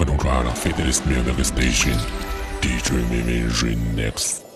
Rock and Rara Federalist Music Station. DJ Mimi next.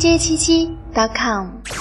Dj 七七 .com。